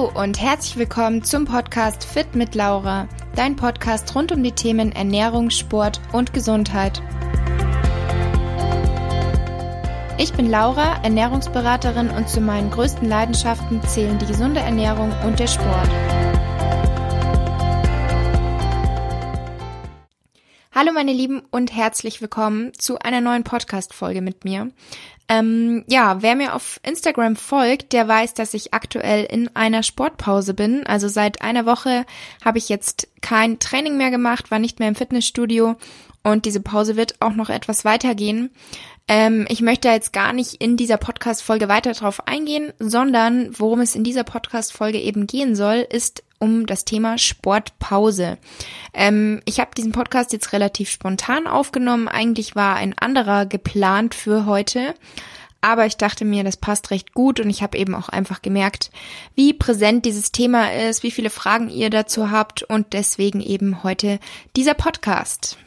Hallo und herzlich willkommen zum Podcast Fit mit Laura, dein Podcast rund um die Themen Ernährung, Sport und Gesundheit. Ich bin Laura, Ernährungsberaterin und zu meinen größten Leidenschaften zählen die gesunde Ernährung und der Sport. Hallo meine Lieben und herzlich willkommen zu einer neuen Podcast-Folge mit mir. Ähm, ja, wer mir auf Instagram folgt, der weiß, dass ich aktuell in einer Sportpause bin. Also seit einer Woche habe ich jetzt kein Training mehr gemacht, war nicht mehr im Fitnessstudio und diese Pause wird auch noch etwas weitergehen. Ähm, ich möchte jetzt gar nicht in dieser Podcast-Folge weiter drauf eingehen, sondern worum es in dieser Podcast-Folge eben gehen soll, ist um das Thema Sportpause. Ähm, ich habe diesen Podcast jetzt relativ spontan aufgenommen. Eigentlich war ein anderer geplant für heute. Aber ich dachte mir, das passt recht gut und ich habe eben auch einfach gemerkt, wie präsent dieses Thema ist, wie viele Fragen ihr dazu habt und deswegen eben heute dieser Podcast.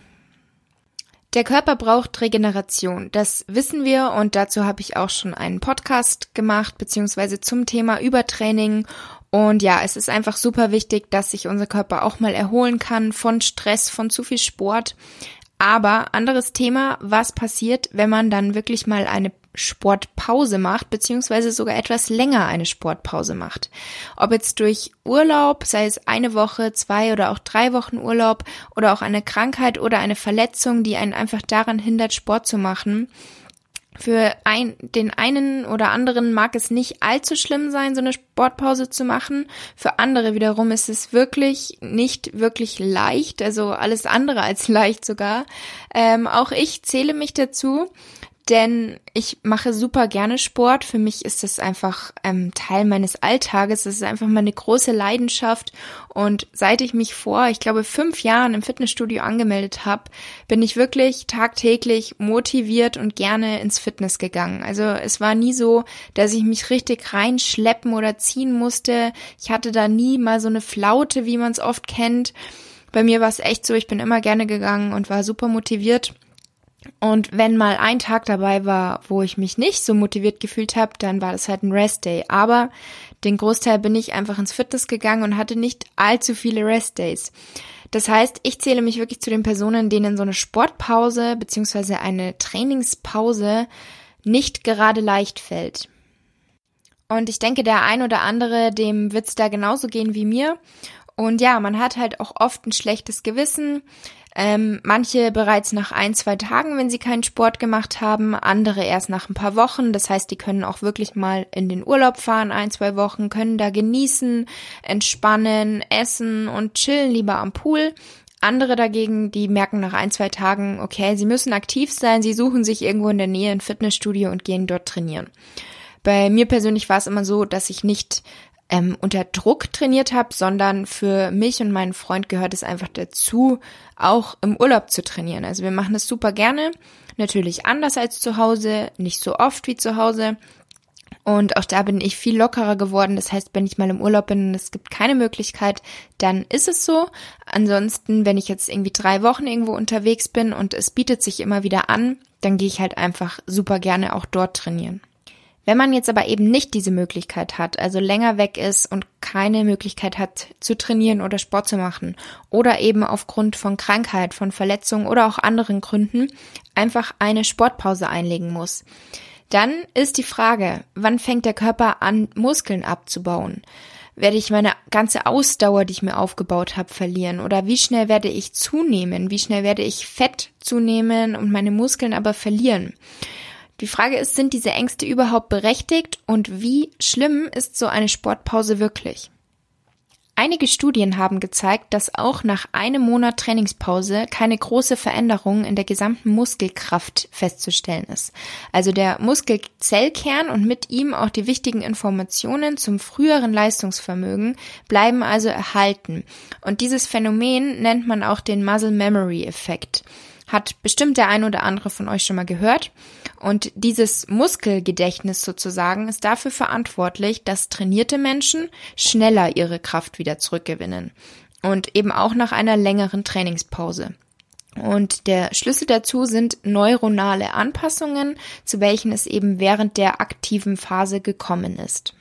Der Körper braucht Regeneration, das wissen wir und dazu habe ich auch schon einen Podcast gemacht, beziehungsweise zum Thema Übertraining und ja, es ist einfach super wichtig, dass sich unser Körper auch mal erholen kann von Stress, von zu viel Sport. Aber anderes Thema, was passiert, wenn man dann wirklich mal eine Sportpause macht, beziehungsweise sogar etwas länger eine Sportpause macht. Ob jetzt durch Urlaub, sei es eine Woche, zwei oder auch drei Wochen Urlaub oder auch eine Krankheit oder eine Verletzung, die einen einfach daran hindert, Sport zu machen für ein, den einen oder anderen mag es nicht allzu schlimm sein, so eine Sportpause zu machen. Für andere wiederum ist es wirklich nicht wirklich leicht, also alles andere als leicht sogar. Ähm, auch ich zähle mich dazu denn ich mache super gerne Sport. Für mich ist das einfach ähm, Teil meines Alltages. Das ist einfach meine große Leidenschaft. Und seit ich mich vor, ich glaube, fünf Jahren im Fitnessstudio angemeldet habe, bin ich wirklich tagtäglich motiviert und gerne ins Fitness gegangen. Also es war nie so, dass ich mich richtig reinschleppen oder ziehen musste. Ich hatte da nie mal so eine Flaute, wie man es oft kennt. Bei mir war es echt so, ich bin immer gerne gegangen und war super motiviert. Und wenn mal ein Tag dabei war, wo ich mich nicht so motiviert gefühlt habe, dann war das halt ein Rest-Day. Aber den Großteil bin ich einfach ins Fitness gegangen und hatte nicht allzu viele Rest-Days. Das heißt, ich zähle mich wirklich zu den Personen, denen so eine Sportpause beziehungsweise eine Trainingspause nicht gerade leicht fällt. Und ich denke, der ein oder andere, dem wird's da genauso gehen wie mir. Und ja, man hat halt auch oft ein schlechtes Gewissen ähm, manche bereits nach ein, zwei Tagen, wenn sie keinen Sport gemacht haben, andere erst nach ein paar Wochen. Das heißt, die können auch wirklich mal in den Urlaub fahren, ein, zwei Wochen, können da genießen, entspannen, essen und chillen lieber am Pool. Andere dagegen, die merken nach ein, zwei Tagen, okay, sie müssen aktiv sein, sie suchen sich irgendwo in der Nähe ein Fitnessstudio und gehen dort trainieren. Bei mir persönlich war es immer so, dass ich nicht ähm, unter Druck trainiert habe, sondern für mich und meinen Freund gehört es einfach dazu, auch im Urlaub zu trainieren. Also wir machen das super gerne, natürlich anders als zu Hause, nicht so oft wie zu Hause. Und auch da bin ich viel lockerer geworden. Das heißt, wenn ich mal im Urlaub bin und es gibt keine Möglichkeit, dann ist es so. Ansonsten, wenn ich jetzt irgendwie drei Wochen irgendwo unterwegs bin und es bietet sich immer wieder an, dann gehe ich halt einfach super gerne auch dort trainieren. Wenn man jetzt aber eben nicht diese Möglichkeit hat, also länger weg ist und keine Möglichkeit hat zu trainieren oder Sport zu machen oder eben aufgrund von Krankheit, von Verletzungen oder auch anderen Gründen einfach eine Sportpause einlegen muss, dann ist die Frage, wann fängt der Körper an, Muskeln abzubauen? Werde ich meine ganze Ausdauer, die ich mir aufgebaut habe, verlieren? Oder wie schnell werde ich zunehmen? Wie schnell werde ich Fett zunehmen und meine Muskeln aber verlieren? Die Frage ist, sind diese Ängste überhaupt berechtigt und wie schlimm ist so eine Sportpause wirklich? Einige Studien haben gezeigt, dass auch nach einem Monat Trainingspause keine große Veränderung in der gesamten Muskelkraft festzustellen ist. Also der Muskelzellkern und mit ihm auch die wichtigen Informationen zum früheren Leistungsvermögen bleiben also erhalten. Und dieses Phänomen nennt man auch den Muscle Memory Effekt. Hat bestimmt der ein oder andere von euch schon mal gehört. Und dieses Muskelgedächtnis sozusagen ist dafür verantwortlich, dass trainierte Menschen schneller ihre Kraft wieder zurückgewinnen. Und eben auch nach einer längeren Trainingspause. Und der Schlüssel dazu sind neuronale Anpassungen, zu welchen es eben während der aktiven Phase gekommen ist.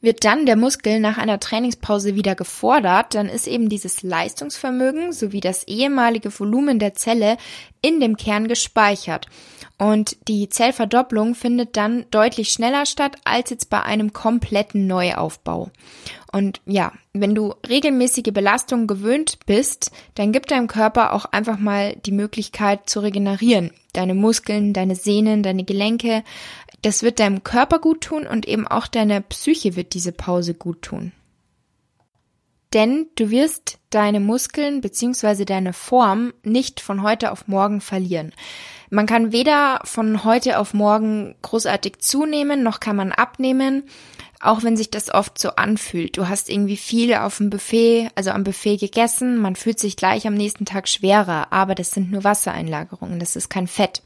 Wird dann der Muskel nach einer Trainingspause wieder gefordert, dann ist eben dieses Leistungsvermögen sowie das ehemalige Volumen der Zelle in dem Kern gespeichert. Und die Zellverdopplung findet dann deutlich schneller statt als jetzt bei einem kompletten Neuaufbau. Und ja, wenn du regelmäßige Belastung gewöhnt bist, dann gibt deinem Körper auch einfach mal die Möglichkeit zu regenerieren. Deine Muskeln, deine Sehnen, deine Gelenke, das wird deinem Körper gut tun und eben auch deiner Psyche wird diese Pause gut tun. Denn du wirst deine Muskeln bzw. deine Form nicht von heute auf morgen verlieren. Man kann weder von heute auf morgen großartig zunehmen, noch kann man abnehmen auch wenn sich das oft so anfühlt. Du hast irgendwie viel auf dem Buffet, also am Buffet gegessen, man fühlt sich gleich am nächsten Tag schwerer, aber das sind nur Wassereinlagerungen, das ist kein Fett.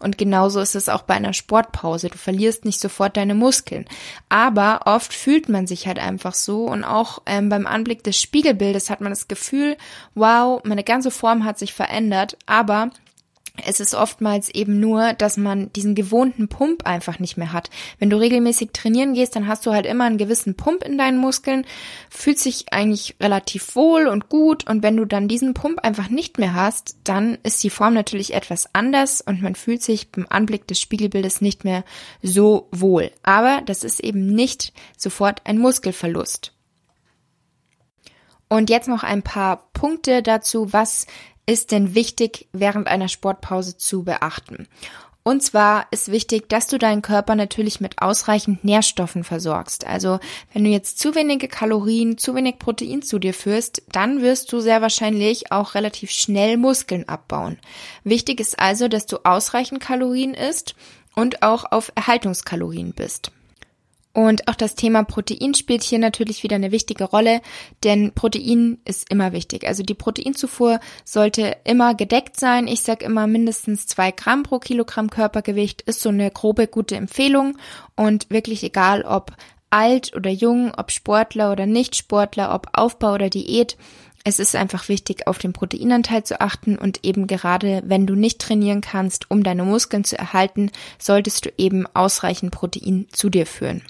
Und genauso ist es auch bei einer Sportpause. Du verlierst nicht sofort deine Muskeln. Aber oft fühlt man sich halt einfach so und auch ähm, beim Anblick des Spiegelbildes hat man das Gefühl, wow, meine ganze Form hat sich verändert, aber es ist oftmals eben nur, dass man diesen gewohnten Pump einfach nicht mehr hat. Wenn du regelmäßig trainieren gehst, dann hast du halt immer einen gewissen Pump in deinen Muskeln, fühlt sich eigentlich relativ wohl und gut und wenn du dann diesen Pump einfach nicht mehr hast, dann ist die Form natürlich etwas anders und man fühlt sich beim Anblick des Spiegelbildes nicht mehr so wohl. Aber das ist eben nicht sofort ein Muskelverlust. Und jetzt noch ein paar Punkte dazu, was ist denn wichtig während einer Sportpause zu beachten? Und zwar ist wichtig, dass du deinen Körper natürlich mit ausreichend Nährstoffen versorgst. Also wenn du jetzt zu wenige Kalorien, zu wenig Protein zu dir führst, dann wirst du sehr wahrscheinlich auch relativ schnell Muskeln abbauen. Wichtig ist also, dass du ausreichend Kalorien isst und auch auf Erhaltungskalorien bist. Und auch das Thema Protein spielt hier natürlich wieder eine wichtige Rolle, denn Protein ist immer wichtig. Also die Proteinzufuhr sollte immer gedeckt sein. Ich sage immer mindestens zwei Gramm pro Kilogramm Körpergewicht ist so eine grobe gute Empfehlung und wirklich egal ob alt oder jung, ob Sportler oder Nicht-Sportler, ob Aufbau oder Diät. Es ist einfach wichtig, auf den Proteinanteil zu achten und eben gerade wenn du nicht trainieren kannst, um deine Muskeln zu erhalten, solltest du eben ausreichend Protein zu dir führen.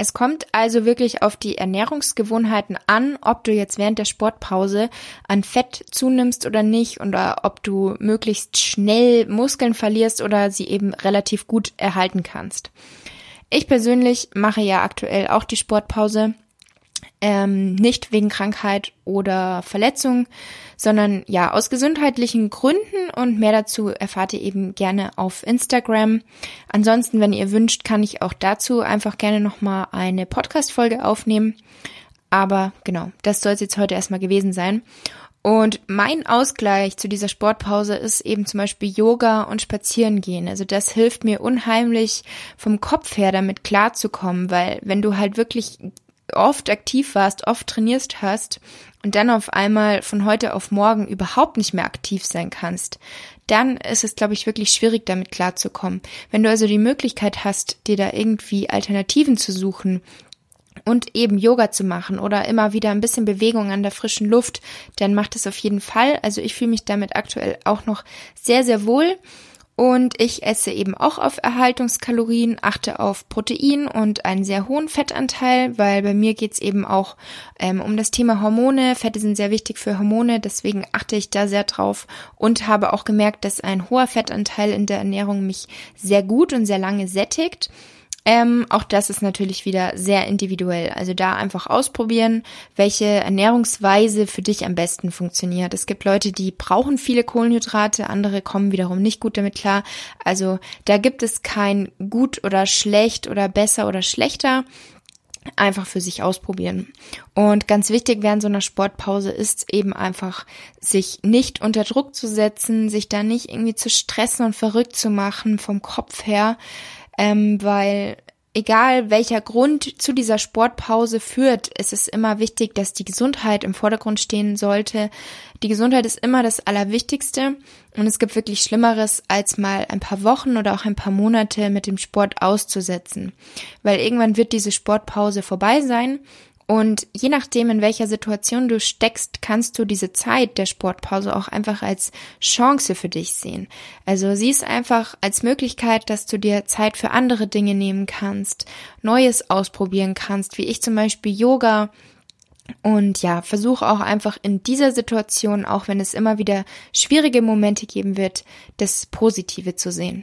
Es kommt also wirklich auf die Ernährungsgewohnheiten an, ob du jetzt während der Sportpause an Fett zunimmst oder nicht oder ob du möglichst schnell Muskeln verlierst oder sie eben relativ gut erhalten kannst. Ich persönlich mache ja aktuell auch die Sportpause ähm, nicht wegen Krankheit oder Verletzung, sondern ja aus gesundheitlichen Gründen und mehr dazu erfahrt ihr eben gerne auf Instagram. Ansonsten, wenn ihr wünscht, kann ich auch dazu einfach gerne nochmal eine Podcast-Folge aufnehmen. Aber genau, das soll es jetzt heute erstmal gewesen sein. Und mein Ausgleich zu dieser Sportpause ist eben zum Beispiel Yoga und Spazieren gehen. Also das hilft mir unheimlich vom Kopf her damit klarzukommen, weil wenn du halt wirklich oft aktiv warst, oft trainierst hast und dann auf einmal von heute auf morgen überhaupt nicht mehr aktiv sein kannst, dann ist es, glaube ich, wirklich schwierig, damit klarzukommen. Wenn du also die Möglichkeit hast, dir da irgendwie Alternativen zu suchen und eben Yoga zu machen oder immer wieder ein bisschen Bewegung an der frischen Luft, dann macht es auf jeden Fall. Also ich fühle mich damit aktuell auch noch sehr, sehr wohl. Und ich esse eben auch auf Erhaltungskalorien, achte auf Protein und einen sehr hohen Fettanteil, weil bei mir geht's eben auch ähm, um das Thema Hormone. Fette sind sehr wichtig für Hormone, deswegen achte ich da sehr drauf und habe auch gemerkt, dass ein hoher Fettanteil in der Ernährung mich sehr gut und sehr lange sättigt. Ähm, auch das ist natürlich wieder sehr individuell. Also da einfach ausprobieren, welche Ernährungsweise für dich am besten funktioniert. Es gibt Leute, die brauchen viele Kohlenhydrate, andere kommen wiederum nicht gut damit klar. Also da gibt es kein gut oder schlecht oder besser oder schlechter einfach für sich ausprobieren. Und ganz wichtig während so einer Sportpause ist eben einfach, sich nicht unter Druck zu setzen, sich da nicht irgendwie zu stressen und verrückt zu machen vom Kopf her, ähm, weil egal welcher Grund zu dieser Sportpause führt, ist es immer wichtig, dass die Gesundheit im Vordergrund stehen sollte. Die Gesundheit ist immer das Allerwichtigste. Und es gibt wirklich Schlimmeres, als mal ein paar Wochen oder auch ein paar Monate mit dem Sport auszusetzen, weil irgendwann wird diese Sportpause vorbei sein Und je nachdem, in welcher Situation du steckst, kannst du diese Zeit der Sportpause auch einfach als Chance für dich sehen. Also sieh es einfach als Möglichkeit, dass du dir Zeit für andere Dinge nehmen kannst, Neues ausprobieren kannst, wie ich zum Beispiel Yoga. Und ja, versuch auch einfach in dieser Situation, auch wenn es immer wieder schwierige Momente geben wird, das Positive zu sehen.